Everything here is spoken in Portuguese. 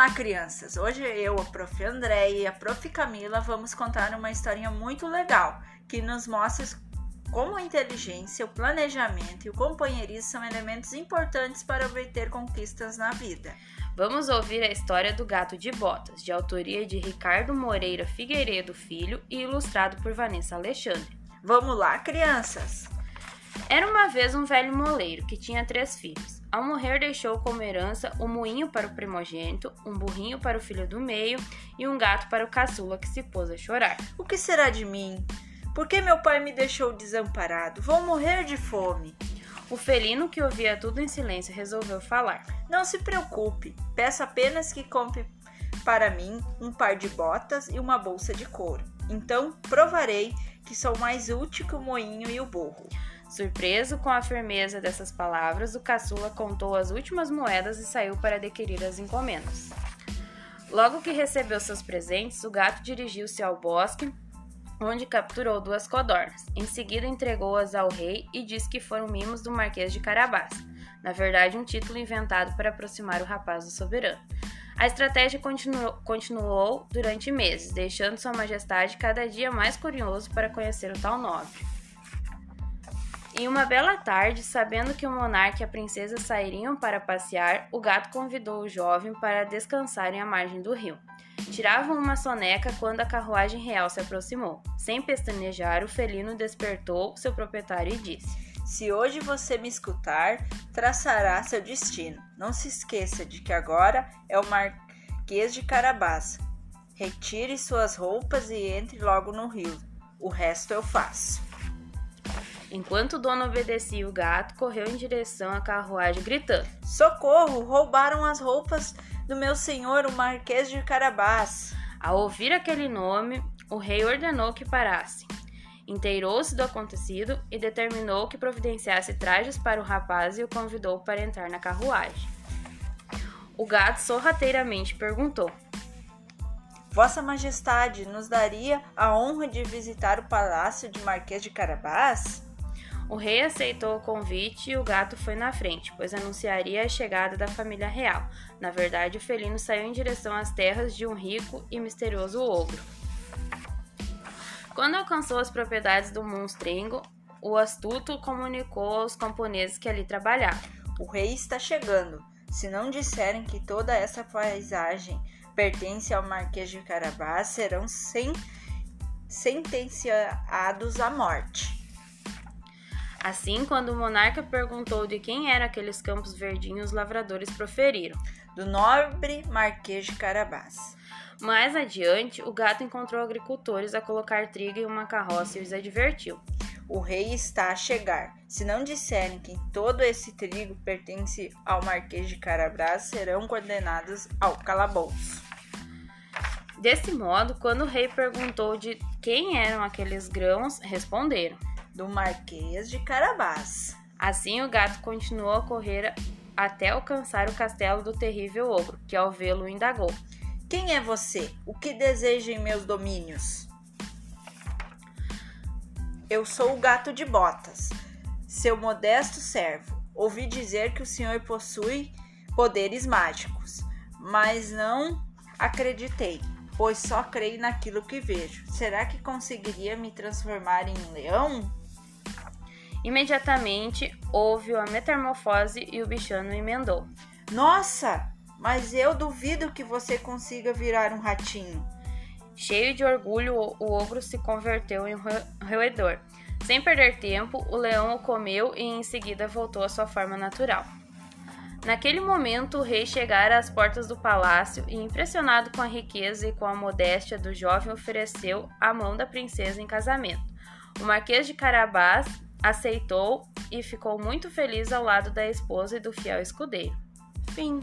Olá, crianças! Hoje eu, a Prof. André e a Prof. Camila vamos contar uma historinha muito legal que nos mostra como a inteligência, o planejamento e o companheirismo são elementos importantes para obter conquistas na vida. Vamos ouvir a história do Gato de Botas, de autoria de Ricardo Moreira Figueiredo Filho e ilustrado por Vanessa Alexandre. Vamos lá, crianças! Era uma vez um velho moleiro que tinha três filhos. Ao morrer, deixou como herança um moinho para o primogênito, um burrinho para o filho do meio e um gato para o caçula que se pôs a chorar. O que será de mim? Por que meu pai me deixou desamparado? Vou morrer de fome. O felino, que ouvia tudo em silêncio, resolveu falar. Não se preocupe, peço apenas que compre para mim um par de botas e uma bolsa de couro. Então provarei que sou mais útil que o moinho e o burro. Surpreso com a firmeza dessas palavras, o caçula contou as últimas moedas e saiu para adquirir as encomendas. Logo que recebeu seus presentes, o gato dirigiu-se ao bosque, onde capturou duas codornas. Em seguida, entregou-as ao rei e disse que foram mimos do Marquês de Carabás. Na verdade, um título inventado para aproximar o rapaz do soberano. A estratégia continuou, continuou durante meses, deixando Sua Majestade cada dia mais curioso para conhecer o tal nobre. Em uma bela tarde, sabendo que o monarca e a princesa sairiam para passear, o gato convidou o jovem para descansarem à margem do rio. Tiravam uma soneca quando a carruagem real se aproximou. Sem pestanejar, o felino despertou seu proprietário e disse: Se hoje você me escutar, traçará seu destino. Não se esqueça de que agora é o Marquês de Carabás. Retire suas roupas e entre logo no rio. O resto eu faço. Enquanto o dono obedecia, o gato correu em direção à carruagem, gritando: Socorro! Roubaram as roupas do meu senhor, o Marquês de Carabás. Ao ouvir aquele nome, o rei ordenou que parassem. Inteirou-se do acontecido e determinou que providenciasse trajes para o rapaz e o convidou para entrar na carruagem. O gato sorrateiramente perguntou: Vossa Majestade nos daria a honra de visitar o palácio de Marquês de Carabás? O rei aceitou o convite e o gato foi na frente, pois anunciaria a chegada da família real. Na verdade, o felino saiu em direção às terras de um rico e misterioso ogro. Quando alcançou as propriedades do monstrengo, o astuto comunicou aos camponeses que ali trabalhavam. O rei está chegando. Se não disserem que toda essa paisagem pertence ao Marquês de Carabás, serão sem sentenciados à morte. Assim, quando o monarca perguntou de quem eram aqueles campos verdinhos, os lavradores proferiram: Do nobre Marquês de Carabás. Mais adiante, o gato encontrou agricultores a colocar trigo em uma carroça e os advertiu: O rei está a chegar. Se não disserem que todo esse trigo pertence ao Marquês de Carabás, serão condenados ao calabouço. Desse modo, quando o rei perguntou de quem eram aqueles grãos, responderam: do Marquês de Carabás. Assim, o gato continuou a correr até alcançar o castelo do terrível ogro, que ao vê-lo indagou: Quem é você? O que deseja em meus domínios? Eu sou o gato de botas, seu modesto servo. Ouvi dizer que o senhor possui poderes mágicos, mas não acreditei, pois só creio naquilo que vejo. Será que conseguiria me transformar em um leão? Imediatamente houve a metamorfose e o bichano emendou. Nossa, mas eu duvido que você consiga virar um ratinho. Cheio de orgulho, o ogro se converteu em roedor. Sem perder tempo, o leão o comeu e em seguida voltou à sua forma natural. Naquele momento, o rei chegara às portas do palácio e, impressionado com a riqueza e com a modéstia do jovem, ofereceu a mão da princesa em casamento. O Marquês de Carabás aceitou e ficou muito feliz ao lado da esposa e do fiel escudeiro. Fim.